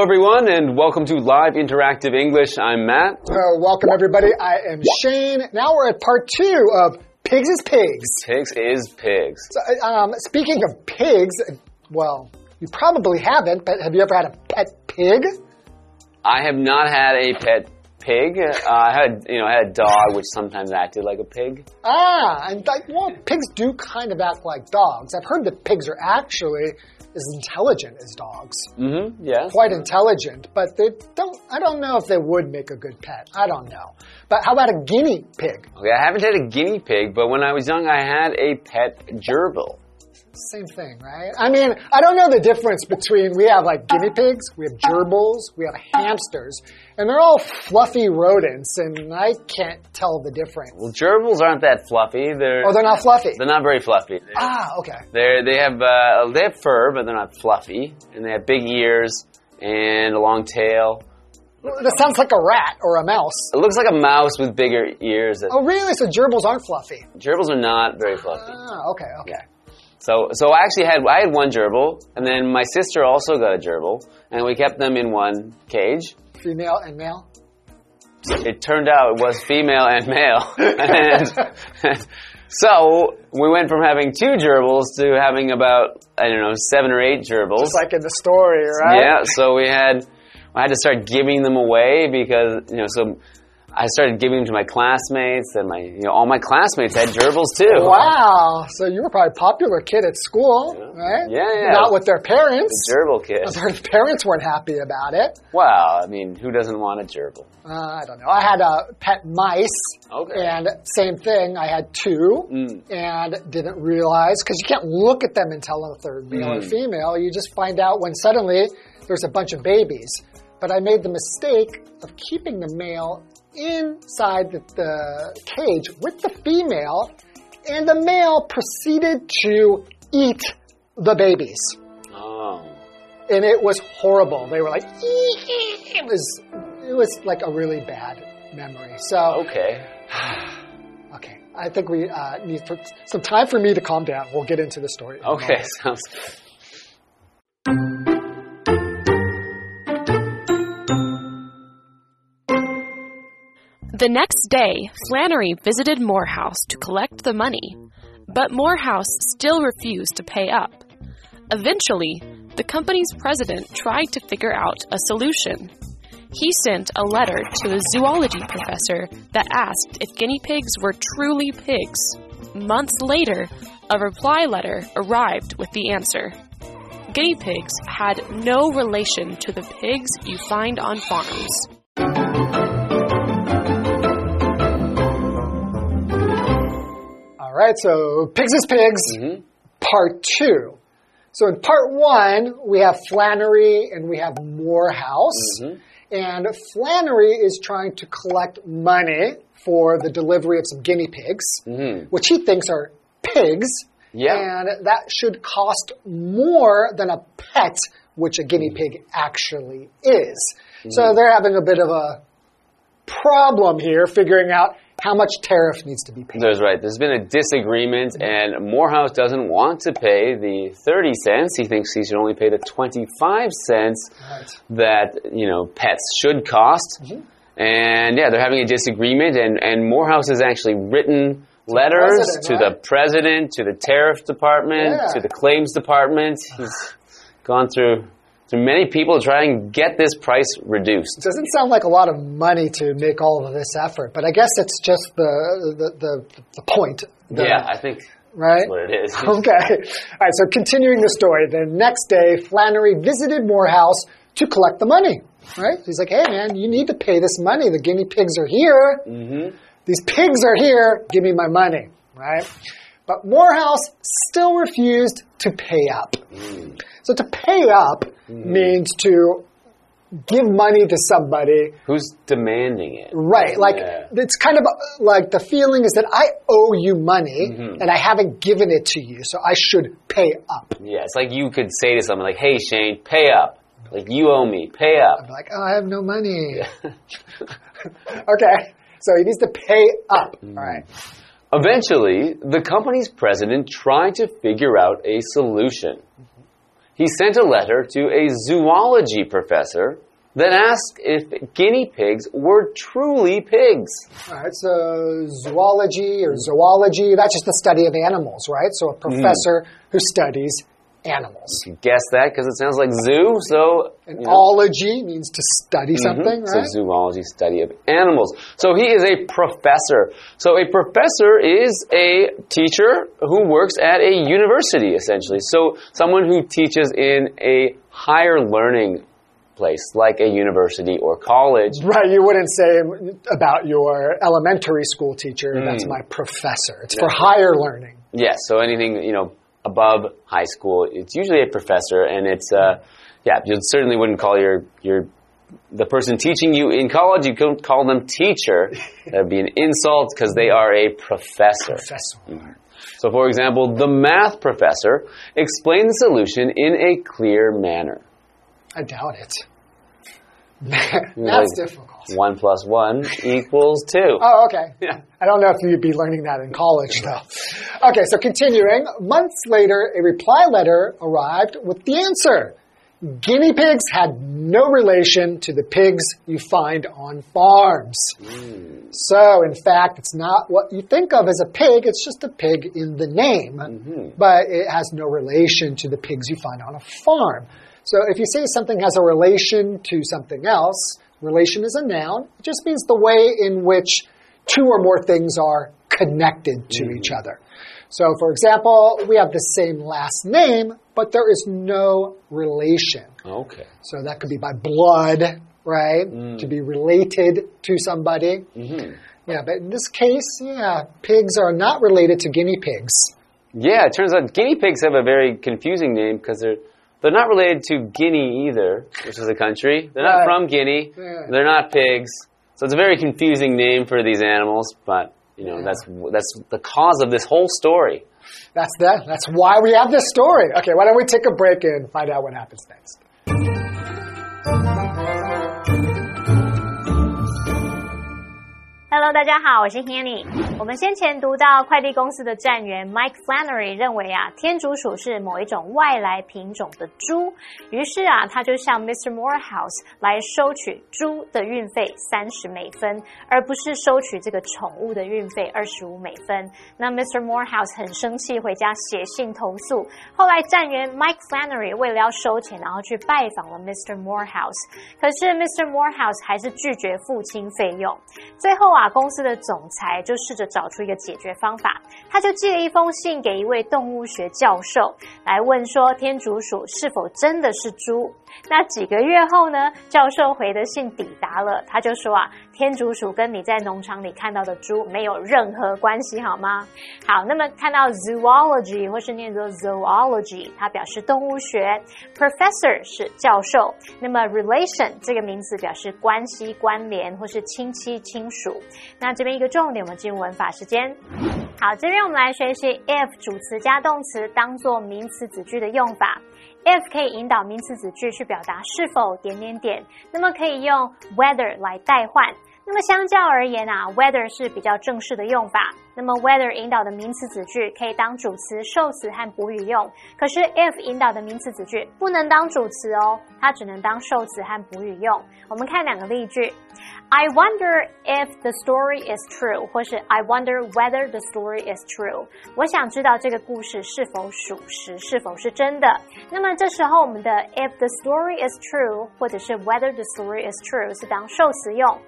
Hello, everyone, and welcome to Live Interactive English. I'm Matt. Uh, welcome, everybody. I am Shane. Now we're at part two of Pigs is Pigs. Pigs is pigs. So, um, speaking of pigs, well, you probably haven't, but have you ever had a pet pig? I have not had a pet pig. Uh, I had, you know, I had a dog which sometimes acted like a pig. Ah, and like, well, pigs do kind of act like dogs. I've heard that pigs are actually as intelligent as dogs. Mm-hmm. Yes. Quite intelligent, but they don't. I don't know if they would make a good pet. I don't know. But how about a guinea pig? Okay, I haven't had a guinea pig, but when I was young, I had a pet gerbil. Same thing, right? I mean, I don't know the difference between we have like guinea pigs, we have gerbils, we have hamsters, and they're all fluffy rodents, and I can't tell the difference. Well, gerbils aren't that fluffy. They're Oh, they're not fluffy. they're not very fluffy. They're, Ah, okay. they're they have uh, they have fur, but they're not fluffy, and they have big ears and a long tail. That sounds like a rat or a mouse. It looks like a mouse with bigger ears. Oh, really? So gerbils aren't fluffy? Gerbils are not very fluffy. Ah, okay, okay. So, so I actually had I had one gerbil, and then my sister also got a gerbil, and we kept them in one cage. Female and male. It turned out it was female and male, and so we went from having two gerbils to having about I don't know seven or eight gerbils. Just like in the story, right? Yeah, so we had I had to start giving them away because you know so. I started giving them to my classmates, and my you know all my classmates had gerbils too. Wow. So you were probably a popular kid at school, right? Yeah, yeah. Not with their parents. The Gerbil kid. Their parents weren't happy about it. Wow, I mean, who doesn't want a gerbil? Uh, I don't know. I had a pet mice. Okay. And same thing. I had two Mm. and didn't realize because you can't look at them and tell if they're male or Mm. female. You just find out when suddenly there's a bunch of babies. But I made the mistake of keeping the male inside the, the cage with the female, and the male proceeded to eat the babies Oh. and it was horrible. They were like, it was, it was like a really bad memory. So, Okay. okay, I think we uh, need for, some time for me to calm down. We'll get into the story. in Okay, sounds The next day, Flannery visited Morehouse to collect the money, but Morehouse still refused to pay up. Eventually, the company's president tried to figure out a solution. He sent a letter to a zoology professor that asked if guinea pigs were truly pigs. Months later, a reply letter arrived with the answer. Guinea pigs had no relation to the pigs you find on farms. Right, so Pigs is Pigs, Mm-hmm. part two. So in part one, we have Flannery and we have Morehouse. Mm-hmm. And Flannery is trying to collect money for the delivery of some guinea pigs, which he thinks are pigs. Mm-hmm. Yeah. And that should cost more than a pet, which a guinea pig actually is. Mm-hmm. So they're having a bit of a problem here figuring out how much tariff needs to be paid. That's right. There's been a disagreement, and Morehouse doesn't want to pay the 30 cents. He thinks he should only pay the 25 cents Right. that, you know, pets should cost. Mm-hmm. And yeah, they're having a disagreement, and, and Morehouse has actually written letters president, to right? the president, to the tariff department, Yeah. to the claims department. He's gone through through many people to try and get this price reduced. It Doesn't sound like a lot of money to make all of this effort, but I guess it's just the the, the, the point. The- yeah, I think right? that's what it is. Okay. All right, so continuing the story, the next day, Flannery visited Morehouse to collect the money. Right? He's like, hey, man, you need to pay this money. The guinea pigs are here. Mm-hmm. These pigs are here. Give me my money. Right? But Morehouse still refused to pay up. Mm. So to pay up means to give money to somebody Who's demanding it? Right, like Yeah. it's kind of uh, like the feeling is that I owe you money Mm-hmm. and I haven't given it to you, so I should pay up. Yeah, it's like you could say to someone like, "Hey, Shane, pay up. Like you owe me, pay up." I'm like, oh, I have no money. okay, so he needs to pay up. Mm-hmm. All right. Eventually, the company's president tried to figure out a solution. He sent a letter to a zoology professor that asked if guinea pigs were truly pigs. Right, so zoology or zoology, that's just the study of animals, right? So a professor who studies animals. You guess that because it sounds like zoo, so. You know. ology means to study mm-hmm. something, So right? zoology, study of animals. So he is a professor. So a professor is a teacher who works at a university, essentially. So someone who teaches in a higher learning place, like a university or college. Right, you wouldn't say about your elementary school teacher, that's mm. my professor. It's for higher learning. Yes. So anything you know above high school, it's usually a professor, and it's uh, yeah. You certainly wouldn't call your your the person teaching you in college. You couldn't call them teacher. That'd be an insult because they are a professor. Professor. So, for example, the math professor explained the solution in a clear manner. I doubt it. That's difficult. One plus one equals two. Oh, okay. Yeah. I don't know if you'd be learning that in college, though. Okay, so continuing. Months later, a reply letter arrived with the answer. Guinea pigs had no relation to the pigs you find on farms. Hmm. So, in fact, it's not what you think of as a pig, it's just a pig in the name, mm-hmm. but it has no relation to the pigs you find on a farm. So, if you say something has a relation to something else, relation is a noun, it just means the way in which two or more things are connected to each mm-hmm. other. So, for example, we have the same last name, but there is no relation. Okay. So that could be by blood, right? Mm. To be related to somebody. Mm-hmm. Yeah, but in this case, yeah, pigs are not related to guinea pigs. Yeah, it turns out guinea pigs have a very confusing name because they're they're not related to Guinea either, which is a country. They're not Right. from Guinea. Yeah. They're not pigs. So it's a very confusing name for these animals, but you know, Yeah. that's that's the cause of this whole story. That's that. That's why we have this story. Okay, why don't we take a break and find out what happens next? Hello，大家好，我是 Hanny。 我们先前读到快递公司的站员 Mike Flannery 认为啊，天竺鼠是某一种外来品种的猪，于是啊，他就向 Mr. Morehouse 来收取猪的运费三十美分，而不是收取这个宠物的运费二十五美分。那 Mr. Morehouse 很生气，回家写信投诉。后来站员 Mike Flannery 为了要收钱，然后去拜访了 Mr. Morehouse，可是 Mr. Morehouse 还是拒绝付清费用。最后啊，公司的总裁就试着找出一个解决方法，他就寄了一封信给一位动物学教授，来问说天竺鼠是否真的是猪。那几个月后呢，教授回的信抵达了，他就说啊，天竺鼠跟你在农场里看到的猪没有任何关系，好吗？好，那么看到 zoology 或是念作 zoology，它表示动物学，professor 是教授，那么 relation 这个名词表示关系、关联或是亲戚、亲属。那这边一个重点，我们进入文法时间。好，这边我们来学习 if 主词加动词当做名词子句的用法。if 可以引导名词子句去表达是否点点点，那么可以用 whether 来代换。那么相较而言啊，whether 是比较正式的用法。那么 whether 引导的名词子句可以当主词、受词和补语用，可是 if 引导的名词子句不能当主词哦，它只能当受词和补语用。我们看两个例句：I wonder if the story is true，或是 I wonder whether the story is true。我想知道这个故事是否属实，是否是真的。那么这时候我们的 if the story is true，或者是 whether the story is true 是当受词用。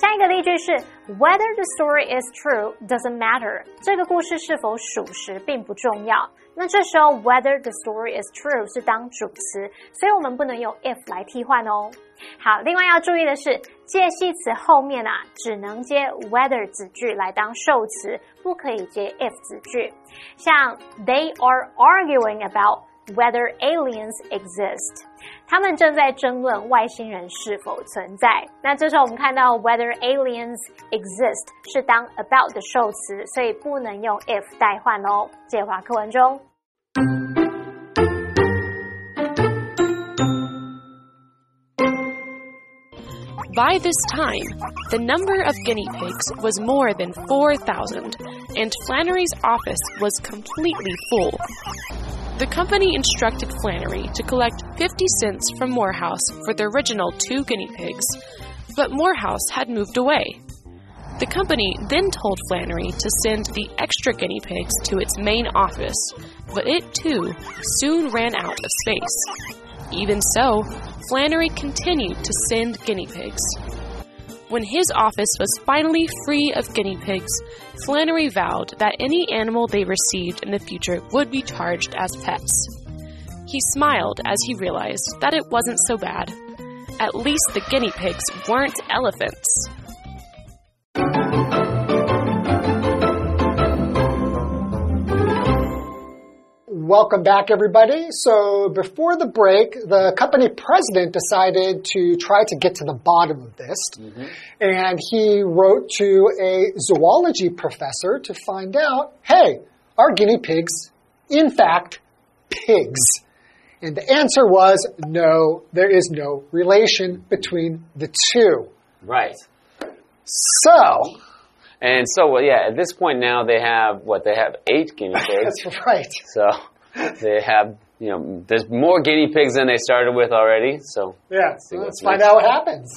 下一个例句是 Whether the story is true doesn't matter。这个故事是否属实并不重要。那这时候 Whether the story is true 是当主词，所以我们不能用 if 来替换哦。好，另外要注意的是，介系词后面啊只能接 whether 子句来当受词，不可以接 if 子句。像 They are arguing about whether aliens exist。他们正在争论外星人是否存在。那这时候我们看到 whether aliens exist 是当 about 的受词，所以不能用 if 代换哦。介华课文中。 By this time, the number of guinea pigs was more than 4,000, and Flannery's office was completely full. The company instructed Flannery to collect 50 cents from Morehouse for the original two guinea pigs, but Morehouse had moved away. The company then told Flannery to send the extra guinea pigs to its main office, but it too soon ran out of space. Even so, Flannery continued to send guinea pigs. When his office was finally free of guinea pigs, Flannery vowed that any animal they received in the future would be charged as pets. He smiled as he realized that it wasn't so bad. At least the guinea pigs weren't elephants. Welcome back, everybody. So, before the break, the company president decided to try to get to the bottom of this. Mm-hmm. And he wrote to a zoology professor to find out hey, are guinea pigs, in fact, pigs? And the answer was no, there is no relation between the two. Right. So, And so, well, yeah, at this point now they have what? They have eight guinea pigs. that's right. so they have, you know, there's more guinea pigs than they started with already. So Yeah, what's let's find next. out what happens.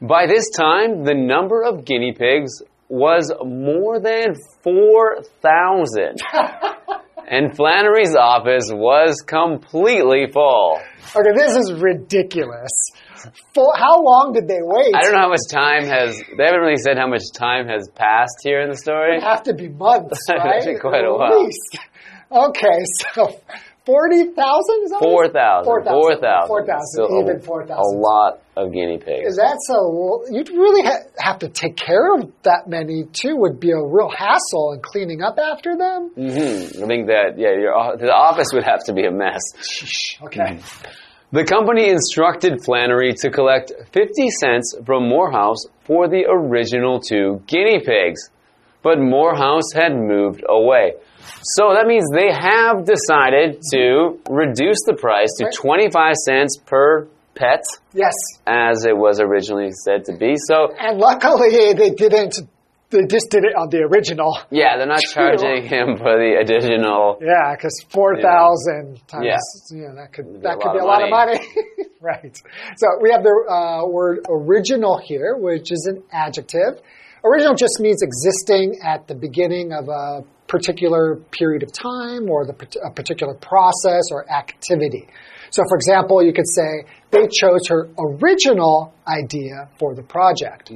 by this time, the number of guinea pigs was more than 4,000. and Flannery's office was completely full. Okay, this is ridiculous. For, how long did they wait? I don't know how much time has, they haven't really said how much time has passed here in the story. It have to be months, right? Quite a At while. least. Okay, so 40,000 is that what it is? 4,000. 4,000. 4,000. 4,000. So even 4,000. A lot of guinea pigs. That's a, you'd really ha- have to take care of that many too, would be a real hassle in cleaning up after them. hmm I think that, yeah, your, the office would have to be a mess. Okay. The company instructed Flannery to collect 50 cents from Morehouse for the original two guinea pigs, but Morehouse had moved away. So that means they have decided to reduce the price to 25 cents per pet, Yes. as it was originally said to be. So, And luckily they didn't, they just did it on the original. yeah, they're not charging him for the additional. Yeah, because 4,000 times, Yeah. you know, that could, be that a could lot be a of lot of money. right. So we have the uh, word original here, which is an adjective. Original just means existing at the beginning of a particular period of time or the, a particular process or activity. So, for example, you could say they chose her original idea for the project.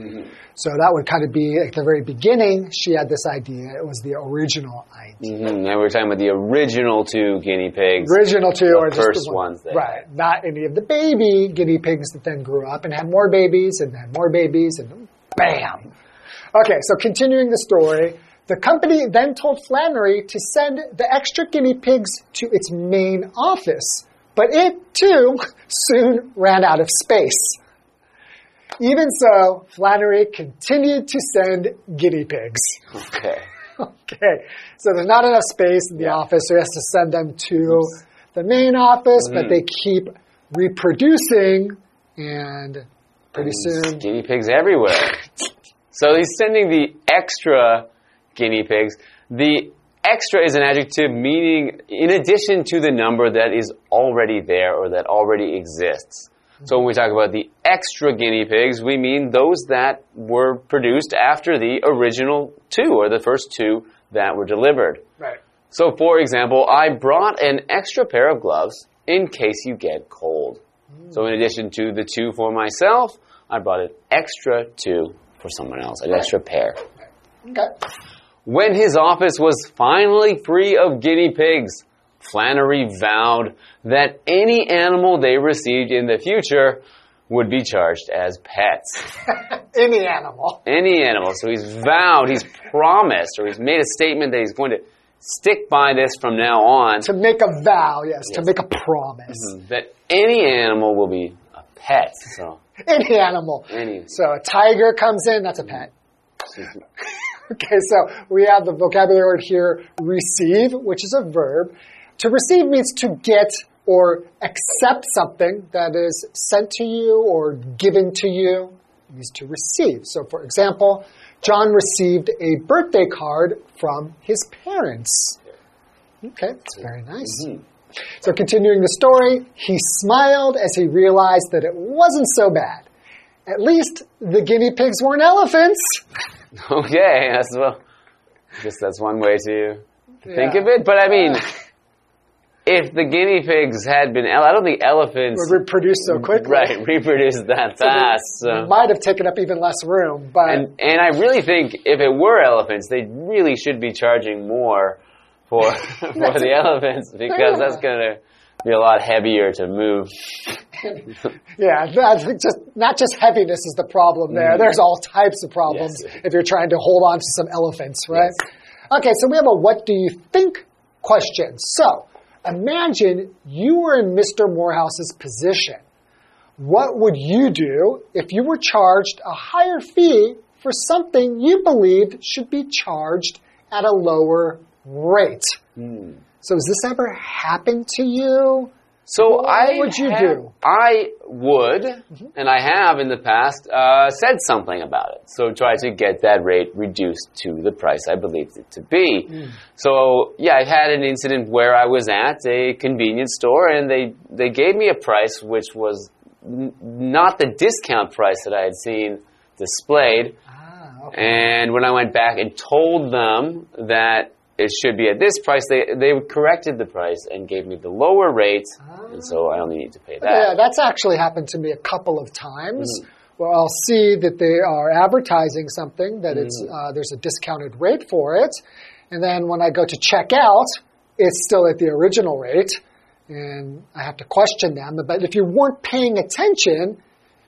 So that would kind of be at the very beginning, she had this idea. It was the original idea. Mhm, And we're talking about the original two guinea pigs. original two are just first the one- ones right? Not any of the baby guinea pigs that then grew up and had more babies and had more babies and bam. Okay, so continuing the story, the company then told Flannery to send the extra guinea pigs to its main office, but it too soon ran out of space. Even so, Flannery continued to send guinea pigs. Okay. Okay, so there's not enough space in the Yeah. office, so he has to send them to the main office, but Mm. they keep reproducing, and pretty soon, Guinea pigs everywhere. So he's sending the extra guinea pigs. The extra is an adjective meaning in addition to the number that is already there or that already exists. So when we talk about the extra guinea pigs, we mean those that were produced after the original two or the first two that were delivered. right. So, for example, I brought an extra pair of gloves in case you get cold. Hmm. So, in addition to the two for myself, I brought an extra two for someone else, an extra pair. Okay. When his office was finally free of guinea pigs, Flannery vowed that any animal they received in the future would be charged as pets. Any animal. Any animal. So he's vowed, he's promised, or he's made a statement that he's going to stick by this from now on. To make a vow, yes, to make a promise. Mm-hmm. that any animal will be a pet. So Any animal. any. So a tiger comes in, that's a pet. Mm-hmm. Okay, so we have the vocabulary word here, receive, which is a verb. To receive means to get or accept something that is sent to you or given to you. means to receive. So, for example, John received a birthday card from his parents. Okay, that's very nice. Mm-hmm. So, continuing the story, he smiled as he realized that it wasn't so bad. At least the guinea pigs weren't elephants. Okay, that's well. I guess that's one way to think of it. But I mean, if the guinea pigs had been, I don't think elephants Would reproduce so quickly. right reproduced that fast. So. Might have taken up even less room, but And and I really think if it were elephants, they really should be charging more for for the elephants because that's gonna be a lot heavier to move. yeah, think just not just heaviness is the problem there. There's all types of problems Mm. Yes. if you're trying to hold on to some elephants, right? Okay, so we have a what do you think question. So imagine you were in Mr. Morehouse's position. What would you do if you were charged a higher fee for something you believed should be charged at a lower rate? Hmm. So has this ever happened to you? So What I would you have- do? Mm-hmm. I would, and I have in the past uh, said something about it. So try to get that rate reduced to the price I believed it to be. Mm. So yeah, I've had an incident where I was at a convenience store and they they gave me a price which was n- not the discount price that I had seen displayed. Ah, okay. And when I went back and told them that it should be at this price, they they corrected the price and gave me the lower rate, and so I only need to pay that. Yeah, that's actually happened to me a couple of times. Mm-hmm. Where I'll see that they are advertising something that it's Mm-hmm. uh, there's a discounted rate for it, and then when I go to check out, it's still at the original rate, and I have to question them. But if you weren't paying attention,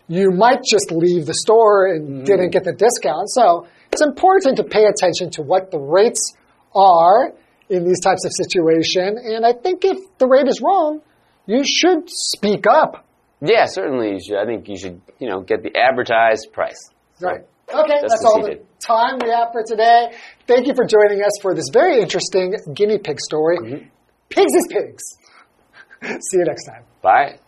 you might just leave the store and Mm-hmm. didn't get the discount. So it's important to pay attention to what the rates are in these types of situation. And I think if the rate is wrong, you should speak up. Yeah, certainly you should. I think you should, you know, get the advertised price. So, Right. Okay, Just that's all the time we have for today. Thank you for joining us for this very interesting guinea pig story. Mm-hmm. Pigs is pigs. See you next time. Bye.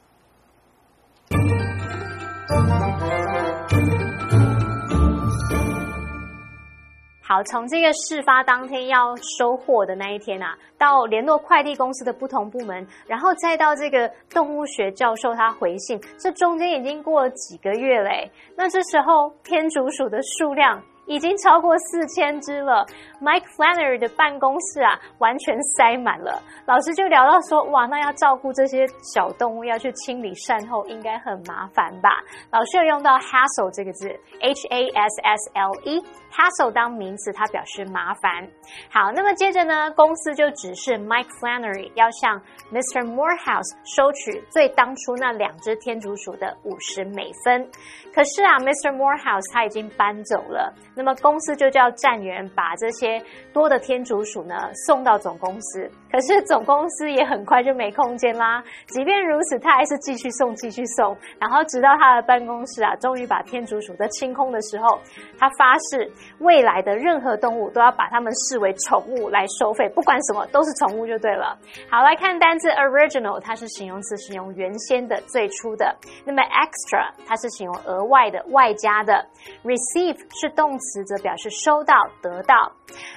好，从这个事发当天要收货的那一天啊，到联络快递公司的不同部门，然后再到这个动物学教授他回信，这中间已经过了几个月嘞。那这时候天竺鼠的数量已经超过四千只了。Mike Flannery 的办公室啊，完全塞满了。老师就聊到说，哇，那要照顾这些小动物，要去清理善后，应该很麻烦吧？老师有用到 hassle 这个字，H A S S L E。hassle 当名词，它表示麻烦。好，那么接着呢，公司就指示 Mike Flannery 要向 Mr. Morehouse 收取最当初那两只天竺鼠的五十美分。可是啊，Mr. Morehouse 他已经搬走了，那么公司就叫站员把这些多的天竺鼠呢送到总公司。可是总公司也很快就没空间啦。即便如此，他还是继续送，继续送，然后直到他的办公室啊，终于把天竺鼠都清空的时候，他发誓未来的任何动物都要把它们视为宠物来收费，不管什么都是宠物就对了。好，来看单字 original，它是形容词，形容原先的、最初的。那么 extra，它是形容额外的、外加的。receive 是动词，则表示收到、得到。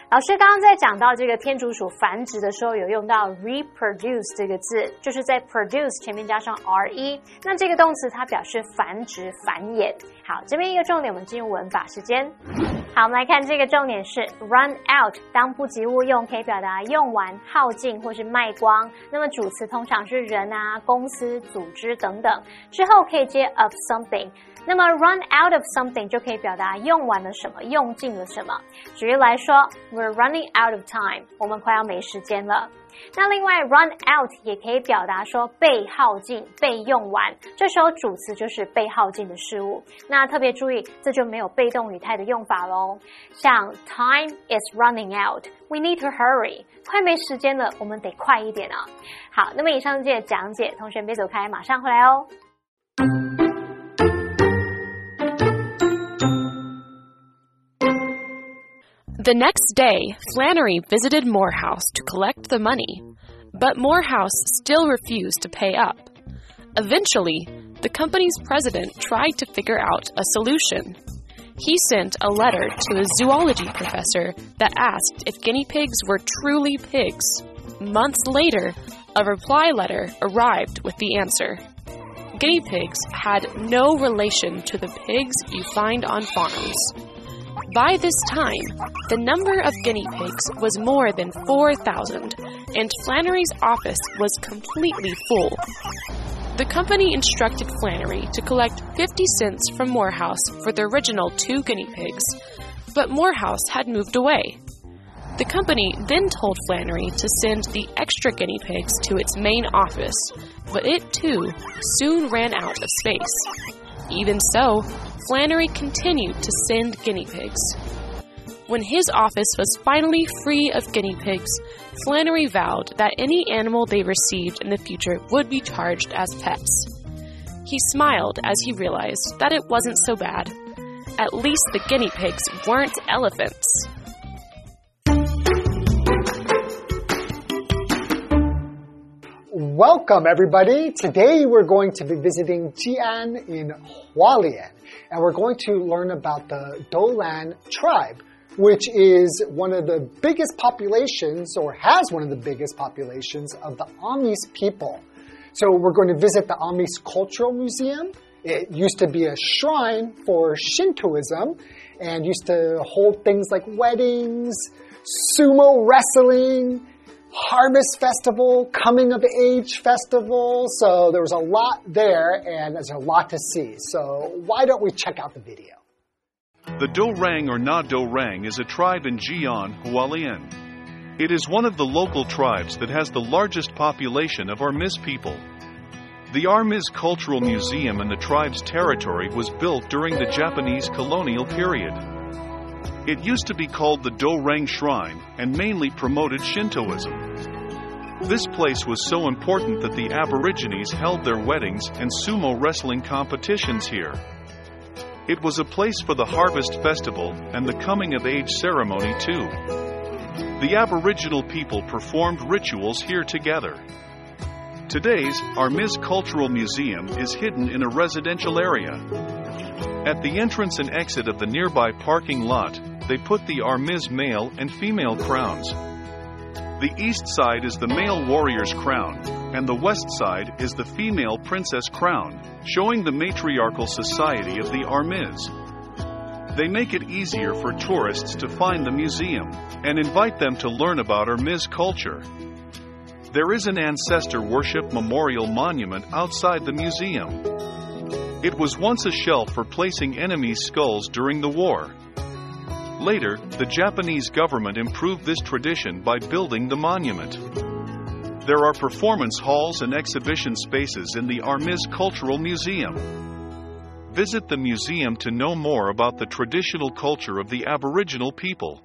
老师刚刚在讲到这个天竺鼠繁殖的时候，有用到 reproduce 这个字，就是在 produce 前面加上 re。那这个动词它表示繁殖、繁衍。好，这边一个重点，我们进入文法时间。好，我们来看这个重点是 run out，当不及物用，可以表达用完、耗尽或是卖光。那么主词通常是人啊、公司、组织等等，之后可以接 of something。那么 run out of something 就可以表达用完了什么，用尽了什么。举例来说，We're running out of time，我们快要没时间了。那另外，run out 也可以表达说被耗尽、被用完，这时候主词就是被耗尽的事物。那特别注意，这就没有被动语态的用法喽。像 time is running out，we need to hurry，快没时间了，我们得快一点啊。好，那么以上是这些讲解，同学别走开，马上回来哦。The next day, Flannery visited Morehouse to collect the money, but Morehouse still refused to pay up. Eventually, the company's president tried to figure out a solution. He sent a letter to a zoology professor that asked if guinea pigs were truly pigs. Months later, a reply letter arrived with the answer. Guinea pigs had no relation to the pigs you find on farms. By this time, the number of guinea pigs was more than 4,000, and Flannery's office was completely full. The company instructed Flannery to collect 50 cents from Morehouse for the original two guinea pigs, but Morehouse had moved away. The company then told Flannery to send the extra guinea pigs to its main office, but it too soon ran out of space. Even so, Flannery continued to send guinea pigs. When his office was finally free of guinea pigs, Flannery vowed that any animal they received in the future would be charged as pets. He smiled as he realized that it wasn't so bad. At least the guinea pigs weren't elephants. Welcome, everybody. Today we're going to be visiting Jian in Hualien, and we're going to learn about the Dolan tribe, which is one of the biggest populations, or has one of the biggest populations, of the Amis people. So we're going to visit the Amis Cultural Museum. It used to be a shrine for Shintoism and used to hold things like weddings, sumo wrestling, harvest festival, coming of age festival. So there was a lot there and there's a lot to see. So why don't we check out the video? The Dorang or Na Dorang is a tribe in Jian, Hualien. It is one of the local tribes that has the largest population of Amis people. The Amis Cultural Museum in the tribe's territory was built during the Japanese colonial period. It used to be called the Dorang Shrine and mainly promoted Shintoism. This place was so important that the Aborigines held their weddings and sumo wrestling competitions here. It was a place for the harvest festival and the coming of age ceremony, too. The Aboriginal people performed rituals here together. Today's Amis Cultural Museum is hidden in a residential area. At the entrance and exit of the nearby parking lot, they put the Amis male and female crowns. The east side is the male warrior's crown, and the west side is the female princess crown, showing the matriarchal society of the Amis. They make it easier for tourists to find the museum and invite them to learn about Amis culture. There is an ancestor worship memorial monument outside the museum. It was once a shelf for placing enemies' skulls during the war. Later, the Japanese government improved this tradition by building the monument. There are performance halls and exhibition spaces in the Amis Cultural Museum. Visit the museum to know more about the traditional culture of the Aboriginal people.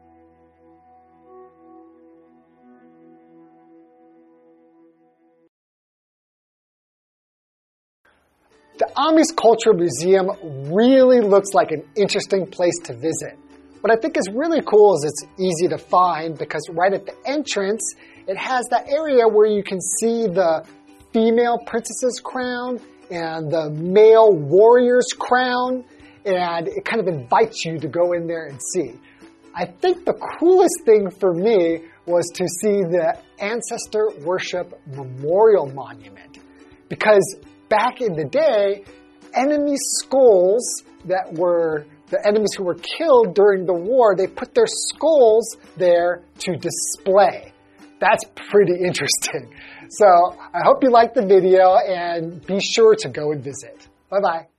The Amis Cultural Museum really looks like an interesting place to visit. What I think is really cool is it's easy to find because right at the entrance, it has that area where you can see the female princess's crown and the male warrior's crown, and it kind of invites you to go in there and see. I think the coolest thing for me was to see the Ancestor Worship Memorial Monument because back in the day, enemy skulls that were the enemies who were killed during the war, they put their skulls there to display. That's pretty interesting. So I hope you liked the video and be sure to go and visit. Bye bye.